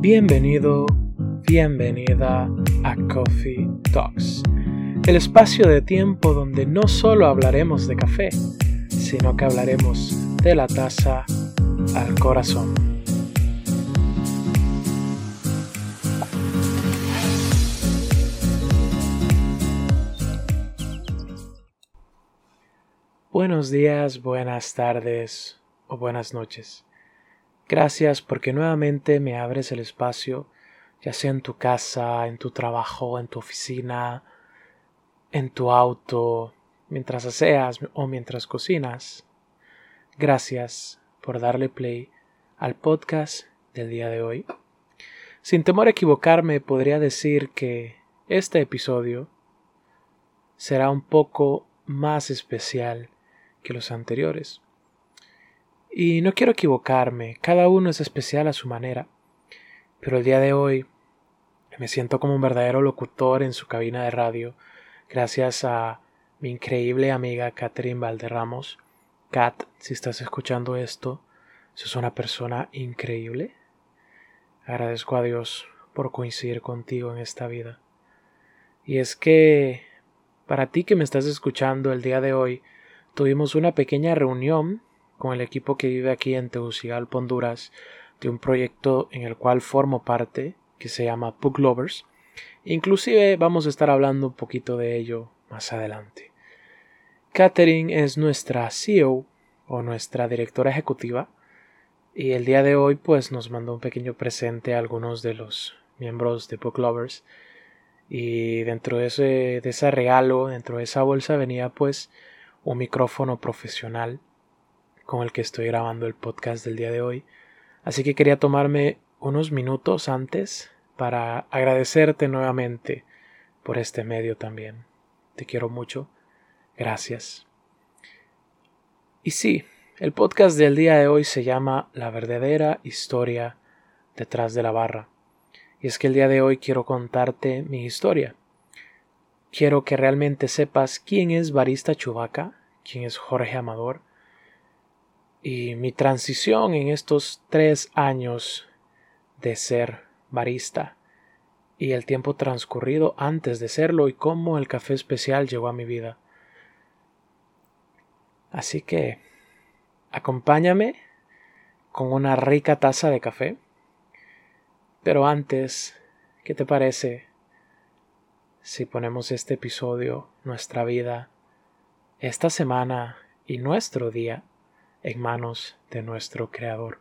Bienvenido, bienvenida a Coffee Talks, el espacio de tiempo donde no solo hablaremos de café, sino que hablaremos de la taza al corazón. Buenos días, buenas tardes o buenas noches. Gracias porque nuevamente me abres el espacio, ya sea en tu casa, en tu trabajo, en tu oficina, en tu auto, mientras aseas o mientras cocinas. Gracias por darle play al podcast del día de hoy. Sin temor a equivocarme, podría decir que este episodio será un poco más especial que los anteriores. Y no quiero equivocarme, cada uno es especial a su manera, pero el día de hoy me siento como un verdadero locutor en su cabina de radio, gracias a mi increíble amiga Catherine Valderramos. Kat, si estás escuchando esto, sos una persona increíble. Agradezco a Dios por coincidir contigo en esta vida. Y es que, para ti que me estás escuchando el día de hoy, tuvimos una pequeña reunión con el equipo que vive aquí en Tegucigalpa, Honduras, de un proyecto en el cual formo parte, que se llama Book Lovers. Inclusive vamos a estar hablando un poquito de ello más adelante. Catherine es nuestra CEO o nuestra directora ejecutiva y el día de hoy pues nos mandó un pequeño presente a algunos de los miembros de Book Lovers y dentro de ese, de ese regalo, dentro de esa bolsa venía pues un micrófono profesional con el que estoy grabando el podcast del día de hoy. Así que quería tomarme unos minutos antes para agradecerte nuevamente por este medio también. Te quiero mucho. Gracias. Y sí, el podcast del día de hoy se llama La verdadera historia detrás de la barra. Y es que el día de hoy quiero contarte mi historia. Quiero que realmente sepas quién es Barista Chubaca, quién es Jorge Amador, y mi transición en estos tres años de ser barista y el tiempo transcurrido antes de serlo y cómo el café especial llegó a mi vida. Así que acompáñame con una rica taza de café. Pero antes, ¿qué te parece si ponemos este episodio, nuestra vida, esta semana y nuestro día en manos de nuestro Creador?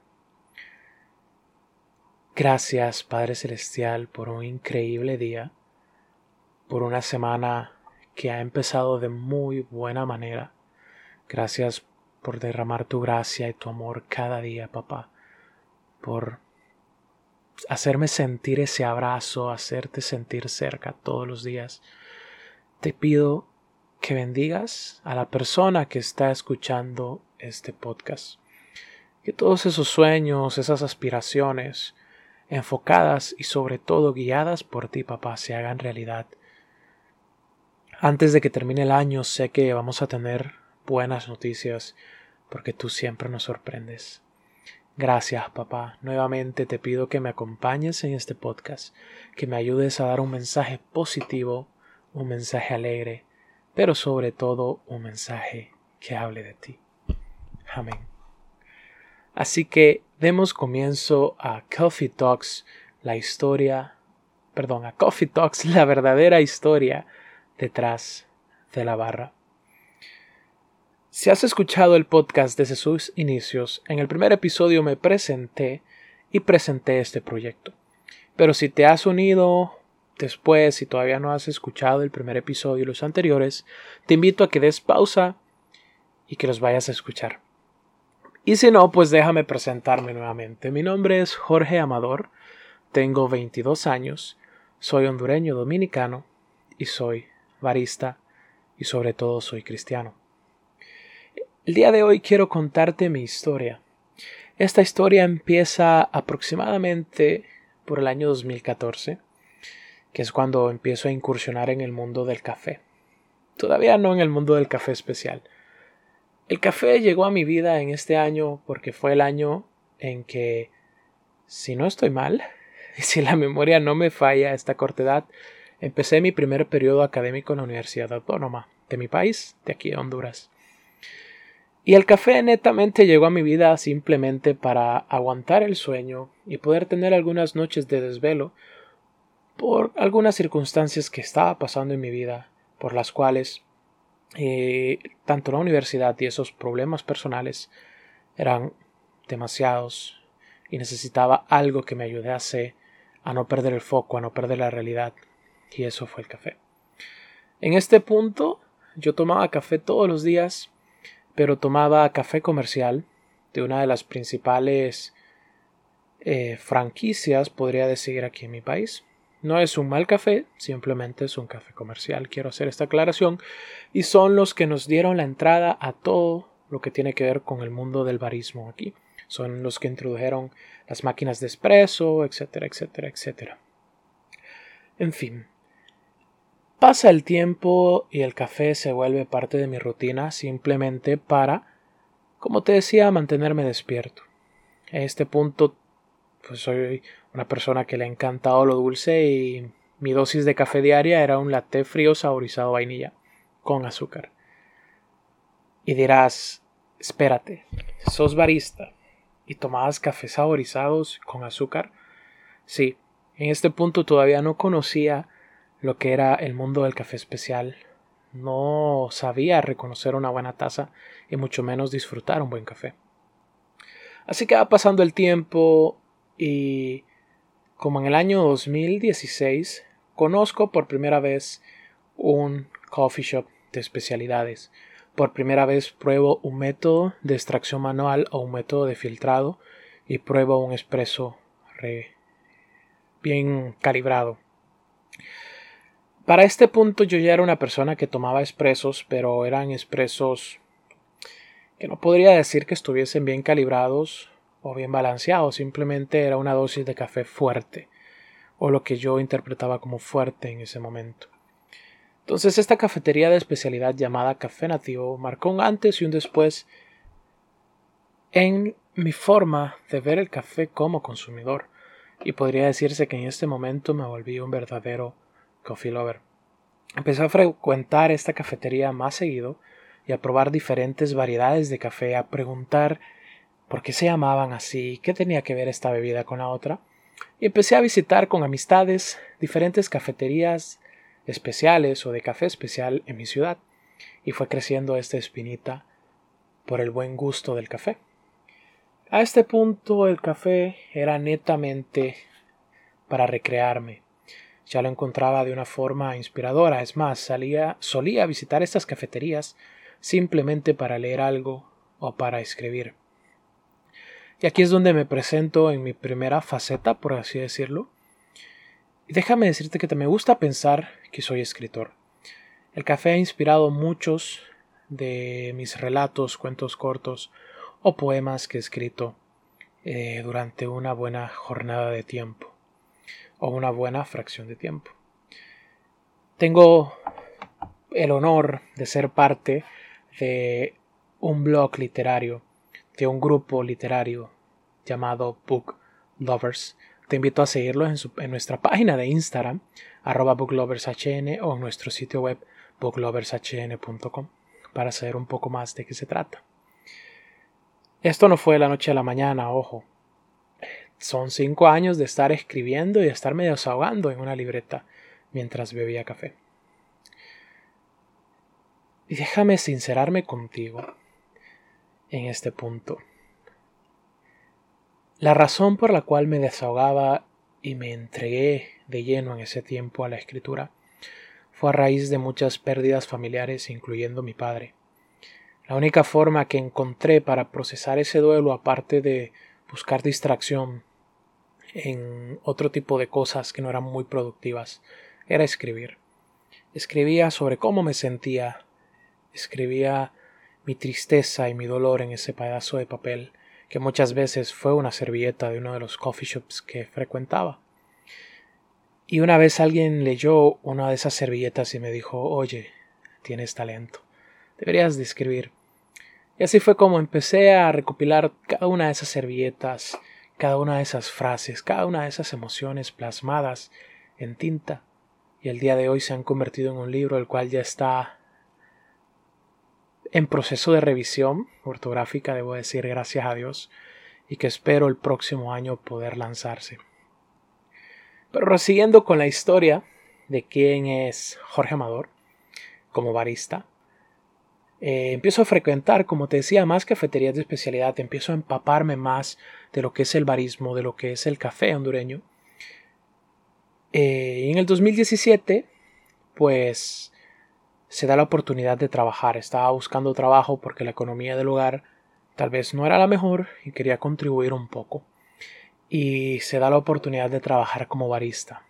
Gracias, Padre Celestial, por un increíble día, por una semana que ha empezado de muy buena manera. Gracias por derramar tu gracia y tu amor cada día, papá, por hacerme sentir ese abrazo, hacerte sentir cerca todos los días. Te pido que bendigas a la persona que está escuchando este podcast. Que todos esos sueños, esas aspiraciones, enfocadas y sobre todo guiadas por ti, papá, se hagan realidad. Antes de que termine el año sé que vamos a tener buenas noticias porque tú siempre nos sorprendes. Gracias, papá. Nuevamente te pido que me acompañes en este podcast, que me ayudes a dar un mensaje positivo, un mensaje alegre, pero sobre todo un mensaje que hable de ti. Amén. Así que demos comienzo a Coffee Talks, la historia, perdón, a Coffee Talks, la verdadera historia detrás de la barra. Si has escuchado el podcast desde sus inicios, en el primer episodio me presenté y presenté este proyecto. Pero si te has unido después, si todavía no has escuchado el primer episodio y los anteriores, te invito a que des pausa y que los vayas a escuchar. Y si no, pues déjame presentarme nuevamente. Mi nombre es Jorge Amador, tengo 22 años, soy hondureño dominicano y soy barista y sobre todo soy cristiano. El día de hoy quiero contarte mi historia. Esta historia empieza aproximadamente por el año 2014, que es cuando empiezo a incursionar en el mundo del café. Todavía no en el mundo del café especial. El café llegó a mi vida en este año porque fue el año en que si no estoy mal, y si la memoria no me falla a esta corta edad, empecé mi primer periodo académico en la Universidad Autónoma de mi país, de aquí de Honduras. Y el café netamente llegó a mi vida simplemente para aguantar el sueño y poder tener algunas noches de desvelo por algunas circunstancias que estaba pasando en mi vida, por las cuales eh, tanto la universidad y esos problemas personales eran demasiados y necesitaba algo que me ayudase a no perder el foco, a no perder la realidad. Y eso fue el café. En este punto yo tomaba café todos los días, pero tomaba café comercial de una de las principales eh, franquicias, podría decir, aquí en mi país. No es un mal café, simplemente es un café comercial. Quiero hacer esta aclaración. Y son los que nos dieron la entrada a todo lo que tiene que ver con el mundo del barismo aquí. Son los que introdujeron las máquinas de espresso, etcétera, etcétera, etcétera. En fin. Pasa el tiempo y el café se vuelve parte de mi rutina simplemente para, como te decía, mantenerme despierto. A este punto pues soy una persona que le ha encantado lo dulce y mi dosis de café diaria era un latte frío saborizado vainilla con azúcar. Y dirás, espérate, sos barista y tomabas café saborizados con azúcar. Sí, en este punto todavía no conocía lo que era el mundo del café especial. No sabía reconocer una buena taza y mucho menos disfrutar un buen café. Así que va pasando el tiempo y como en el año 2016 conozco por primera vez un coffee shop de especialidades. Por primera vez pruebo un método de extracción manual o un método de filtrado y pruebo un espresso bien calibrado. Para este punto yo ya era una persona que tomaba expresos, pero eran expresos que no podría decir que estuviesen bien calibrados o bien balanceado, simplemente era una dosis de café fuerte, o lo que yo interpretaba como fuerte en ese momento. Entonces esta cafetería de especialidad llamada Café Nativo marcó un antes y un después en mi forma de ver el café como consumidor, y podría decirse que en este momento me volví un verdadero coffee lover. Empecé a frecuentar esta cafetería más seguido y a probar diferentes variedades de café, a preguntar por qué se llamaban así, qué tenía que ver esta bebida con la otra, y empecé a visitar con amistades diferentes cafeterías especiales o de café especial en mi ciudad, y fue creciendo esta espinita por el buen gusto del café. A este punto el café era netamente para recrearme. Ya lo encontraba de una forma inspiradora, es más, salía, solía visitar estas cafeterías simplemente para leer algo o para escribir. Y aquí es donde me presento en mi primera faceta, por así decirlo. Y déjame decirte que te me gusta pensar que soy escritor. El café ha inspirado muchos de mis relatos, cuentos cortos o poemas que he escrito eh, durante una buena jornada de tiempo o una buena fracción de tiempo. Tengo el honor de ser parte de un blog literario, de un grupo literario llamado Book Lovers. Te invito a seguirlo en, nuestra página de Instagram, arroba booklovershn o en nuestro sitio web booklovershn.com para saber un poco más de qué se trata. Esto no fue la noche a la mañana, ojo. Son cinco años de estar escribiendo y de estarme desahogando en una libreta mientras bebía café. Y déjame sincerarme contigo en este punto. La razón por la cual me desahogaba y me entregué de lleno en ese tiempo a la escritura fue a raíz de muchas pérdidas familiares, incluyendo mi padre. La única forma que encontré para procesar ese duelo, aparte de buscar distracción en otro tipo de cosas que no eran muy productivas, era escribir. Escribía sobre cómo me sentía, escribía mi tristeza y mi dolor en ese pedazo de papel que muchas veces fue una servilleta de uno de los coffee shops que frecuentaba. Y una vez alguien leyó una de esas servilletas y me dijo, oye, tienes talento, deberías de escribir. Y así fue como empecé a recopilar cada una de esas servilletas cada una de esas frases, cada una de esas emociones plasmadas en tinta y el día de hoy se han convertido en un libro el cual ya está en proceso de revisión ortográfica, debo decir, gracias a Dios, y que espero el próximo año poder lanzarse. Pero siguiendo con la historia de quién es Jorge Amador como barista, eh, empiezo a frecuentar, como te decía, más cafeterías de especialidad, empiezo a empaparme más de lo que es el barismo, de lo que es el café hondureño, eh, en el 2017, pues se da la oportunidad de trabajar. Estaba buscando trabajo porque la economía del hogar tal vez no era la mejor y quería contribuir un poco. Y se da la oportunidad de trabajar como barista.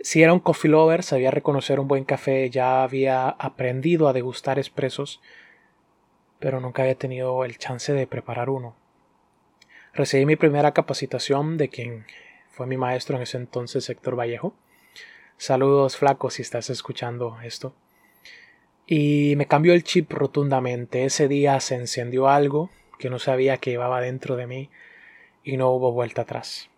Si era un coffee lover, sabía reconocer un buen café, ya había aprendido a degustar expresos, pero nunca había tenido el chance de preparar uno. Recibí mi primera capacitación de quien fue mi maestro en ese entonces, Héctor Vallejo. Saludos, flaco, si estás escuchando esto. Y me cambió el chip rotundamente. Ese día se encendió algo que no sabía que llevaba dentro de mí y no hubo vuelta atrás.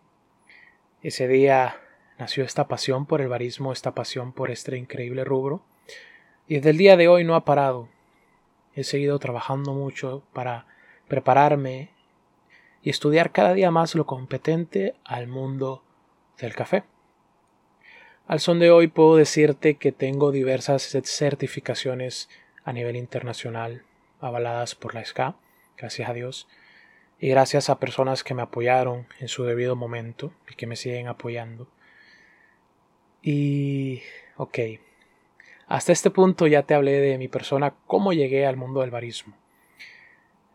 Ese día nació esta pasión por el barismo, esta pasión por este increíble rubro. Y desde el día de hoy no ha parado. He seguido trabajando mucho para prepararme y estudiar cada día más lo competente al mundo del café. Al son de hoy puedo decirte que tengo diversas certificaciones a nivel internacional avaladas por la SCA, gracias a Dios, y gracias a personas que me apoyaron en su debido momento y que me siguen apoyando. Y, ok, hasta este punto ya te hablé de mi persona, cómo llegué al mundo del barismo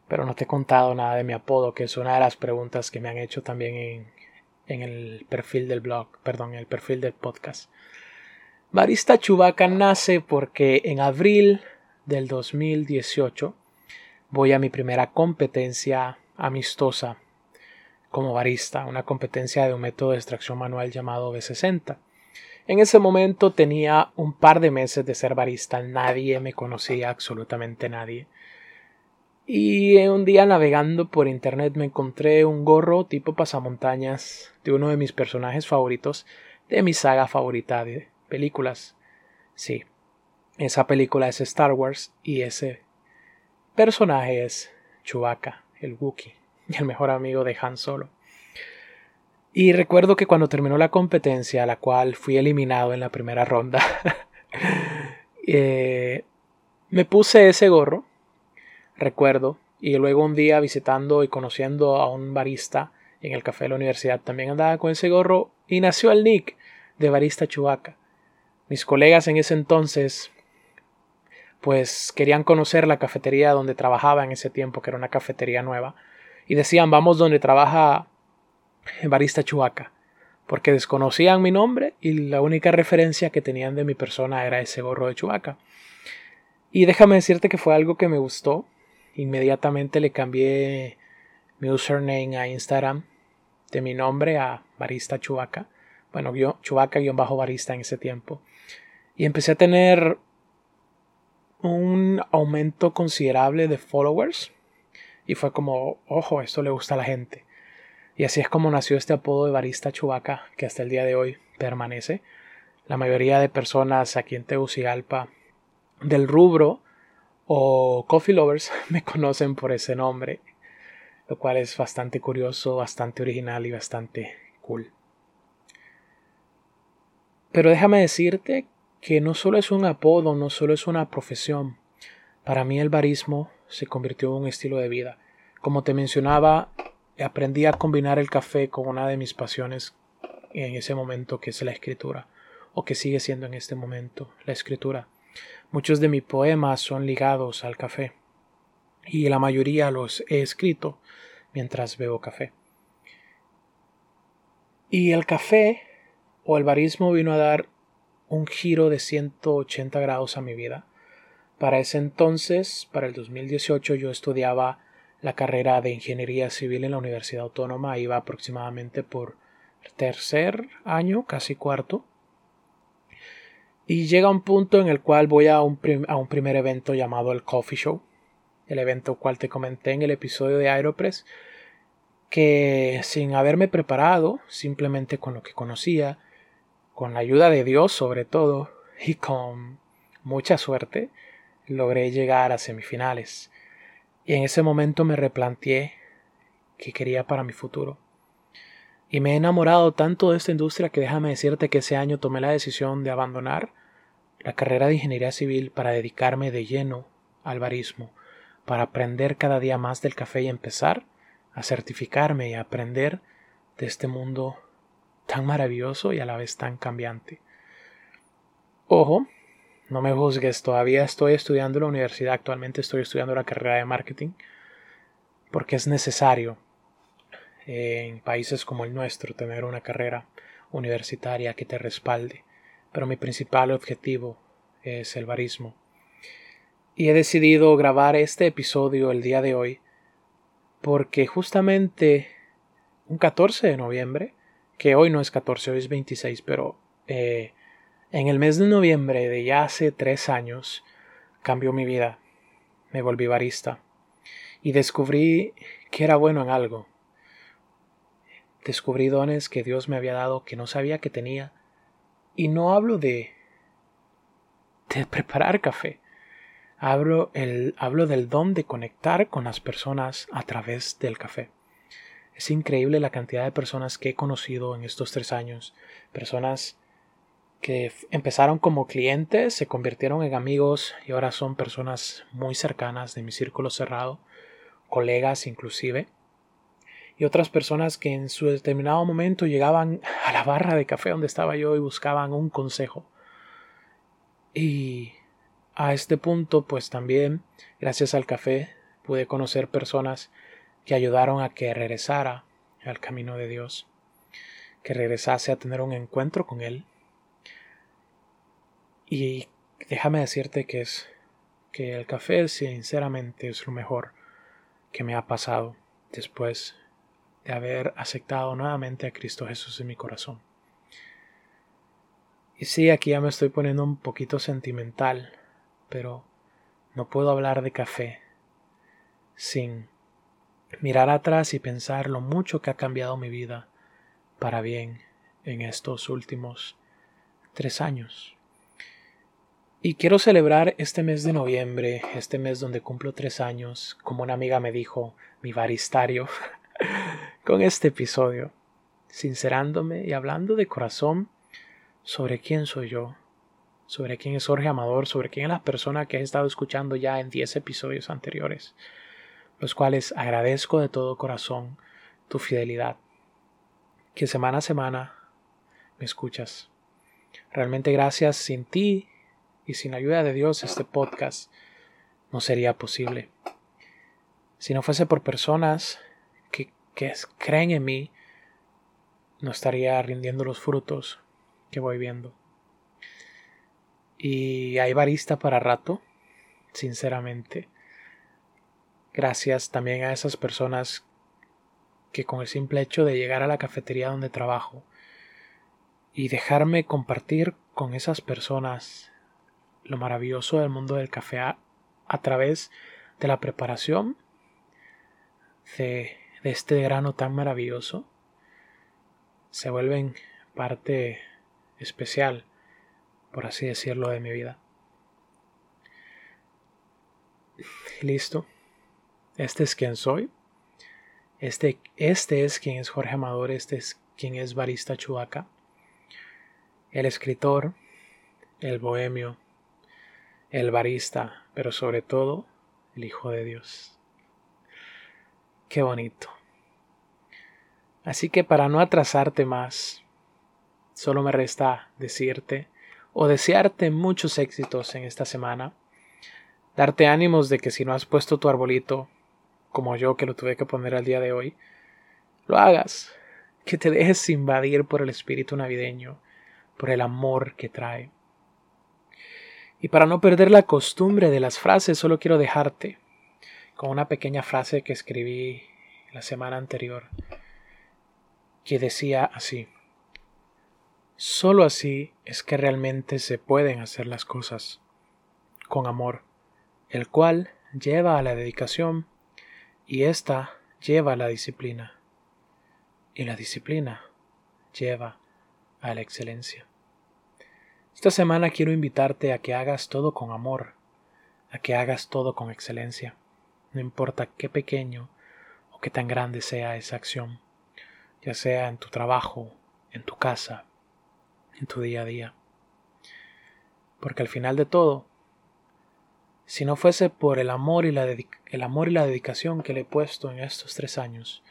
pero no te he contado nada de mi apodo, que es una de las preguntas que me han hecho también en, en el perfil del blog, perdón, el perfil del podcast. Barista Chubaca nace porque en abril del 2018 voy a mi primera competencia amistosa como barista, una competencia de un método de extracción manual llamado B60. En ese momento tenía un par de meses de ser barista, nadie me conocía, absolutamente nadie. Y un día navegando por internet me encontré un gorro tipo pasamontañas de uno de mis personajes favoritos de mi saga favorita de películas. Sí, esa película es Star Wars y ese personaje es Chewbacca, el Wookiee, el mejor amigo de Han Solo. Y recuerdo que cuando terminó la competencia, a la cual fui eliminado en la primera ronda, eh, me puse ese gorro recuerdo. Y luego un día visitando y conociendo a un barista en el café de la universidad también andaba con ese gorro y nació el nick de barista Chubaca. Mis colegas en ese entonces pues querían conocer la cafetería donde trabajaba en ese tiempo, que era una cafetería nueva, y decían vamos donde trabaja barista Chubaca, porque desconocían mi nombre y la única referencia que tenían de mi persona era ese gorro de Chubaca. Y déjame decirte que fue algo que me gustó, inmediatamente le cambié mi username a Instagram de mi nombre a Barista Chubaca. Bueno, Chubaca-barista en ese tiempo. Y empecé a tener un aumento considerable de followers. Y fue como, ojo, esto le gusta a la gente. Y así es como nació este apodo de Barista Chubaca, que hasta el día de hoy permanece. La mayoría de personas aquí en Tegucigalpa del rubro o Coffee Lovers me conocen por ese nombre, lo cual es bastante curioso, bastante original y bastante cool. Pero déjame decirte que no solo es un apodo, no solo es una profesión. Para mí el barismo se convirtió en un estilo de vida. Como te mencionaba, aprendí a combinar el café con una de mis pasiones en ese momento que es la escritura, o que sigue siendo en este momento la escritura. Muchos de mis poemas son ligados al café y la mayoría los he escrito mientras bebo café. Y el café o el barismo vino a dar un giro de 180 grados a mi vida. Para ese entonces, para el 2018, yo estudiaba la carrera de Ingeniería Civil en la Universidad Autónoma, iba aproximadamente por tercer año, casi cuarto. Y llega un punto en el cual voy a un, a un primer evento llamado el Coffee Show, el evento cual te comenté en el episodio de Aeropress, que sin haberme preparado, simplemente con lo que conocía, con la ayuda de Dios sobre todo, y con mucha suerte, logré llegar a semifinales. Y en ese momento me replanteé qué quería para mi futuro. Y me he enamorado tanto de esta industria que déjame decirte que ese año tomé la decisión de abandonar la carrera de ingeniería civil para dedicarme de lleno al barismo, para aprender cada día más del café y empezar a certificarme y a aprender de este mundo tan maravilloso y a la vez tan cambiante. Ojo, no me juzgues, todavía estoy estudiando en la universidad, actualmente estoy estudiando la carrera de marketing, porque es necesario en países como el nuestro tener una carrera universitaria que te respalde pero mi principal objetivo es el barismo. Y he decidido grabar este episodio el día de hoy porque justamente un 14 de noviembre, que hoy no es 14, hoy es 26, pero eh, en el mes de noviembre de ya hace tres años cambió mi vida. Me volví barista y descubrí que era bueno en algo. Descubrí dones que Dios me había dado que no sabía que tenía y no hablo de, de preparar café. Hablo, el, hablo del don de conectar con las personas a través del café. Es increíble la cantidad de personas que he conocido en estos tres años. Personas que empezaron como clientes, se convirtieron en amigos y ahora son personas muy cercanas de mi círculo cerrado, colegas inclusive y otras personas que en su determinado momento llegaban a la barra de café donde estaba yo y buscaban un consejo. Y a este punto, pues también, gracias al café, pude conocer personas que ayudaron a que regresara al camino de Dios, que regresase a tener un encuentro con Él. Y déjame decirte que es que el café sinceramente es lo mejor que me ha pasado después de haber aceptado nuevamente a Cristo Jesús en mi corazón. Y sí, aquí ya me estoy poniendo un poquito sentimental, pero no puedo hablar de café sin mirar atrás y pensar lo mucho que ha cambiado mi vida para bien en estos últimos tres años. Y quiero celebrar este mes de noviembre, este mes donde cumplo tres años, como una amiga me dijo, mi baristario, con este episodio, sincerándome y hablando de corazón sobre quién soy yo, sobre quién es Jorge Amador, sobre quién es la persona que he estado escuchando ya en 10 episodios anteriores, los cuales agradezco de todo corazón tu fidelidad, que semana a semana me escuchas. Realmente gracias sin ti y sin la ayuda de Dios este podcast no sería posible. Si no fuese por personas que creen en mí, no estaría rindiendo los frutos que voy viendo. Y hay barista para rato, sinceramente. Gracias también a esas personas que con el simple hecho de llegar a la cafetería donde trabajo y dejarme compartir con esas personas lo maravilloso del mundo del café a, través de la preparación, de de este grano tan maravilloso se vuelven parte especial, por así decirlo, de mi vida. Listo. Este es quien soy. Este, este es quien es Jorge Amador. Este es quien es Barista Chubaca. El escritor, el bohemio, el barista, pero sobre todo el Hijo de Dios. Qué bonito. Así que para no atrasarte más, solo me resta decirte o desearte muchos éxitos en esta semana, darte ánimos de que si no has puesto tu arbolito, como yo que lo tuve que poner al día de hoy, lo hagas, que te dejes invadir por el espíritu navideño, por el amor que trae. Y para no perder la costumbre de las frases, solo quiero dejarte con una pequeña frase que escribí la semana anterior, que decía así, solo así es que realmente se pueden hacer las cosas, con amor, el cual lleva a la dedicación y ésta lleva a la disciplina. y la disciplina lleva a la excelencia. Esta semana quiero invitarte a que hagas todo con amor, a que hagas todo con excelencia, no importa qué pequeño o qué tan grande sea esa acción, ya sea en tu trabajo, en tu casa, en tu día a día. Porque al final de todo, si no fuese por el amor y la, el amor y la dedicación que le he puesto en estos tres años,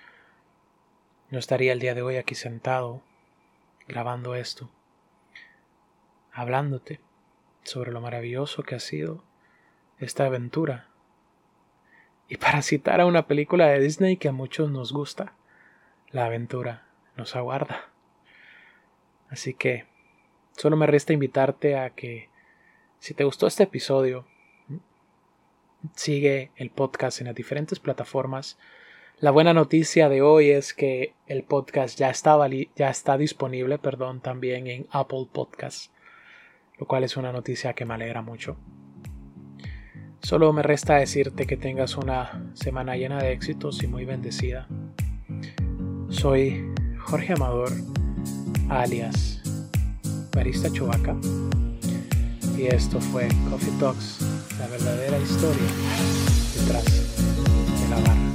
no estaría el día de hoy aquí sentado, grabando esto, hablándote sobre lo maravilloso que ha sido esta aventura. Y para citar a una película de Disney que a muchos nos gusta, la aventura nos aguarda. Así que solo me resta invitarte a que si te gustó este episodio, sigue el podcast en las diferentes plataformas. La buena noticia de hoy es que el podcast ya está, ya está disponible perdón, también en Apple Podcasts, lo cual es una noticia que me alegra mucho. Solo me resta decirte que tengas una semana llena de éxitos y muy bendecida. Soy Jorge Amador, alias Barista Chubaca, y esto fue Coffee Talks la verdadera historia detrás de la barra.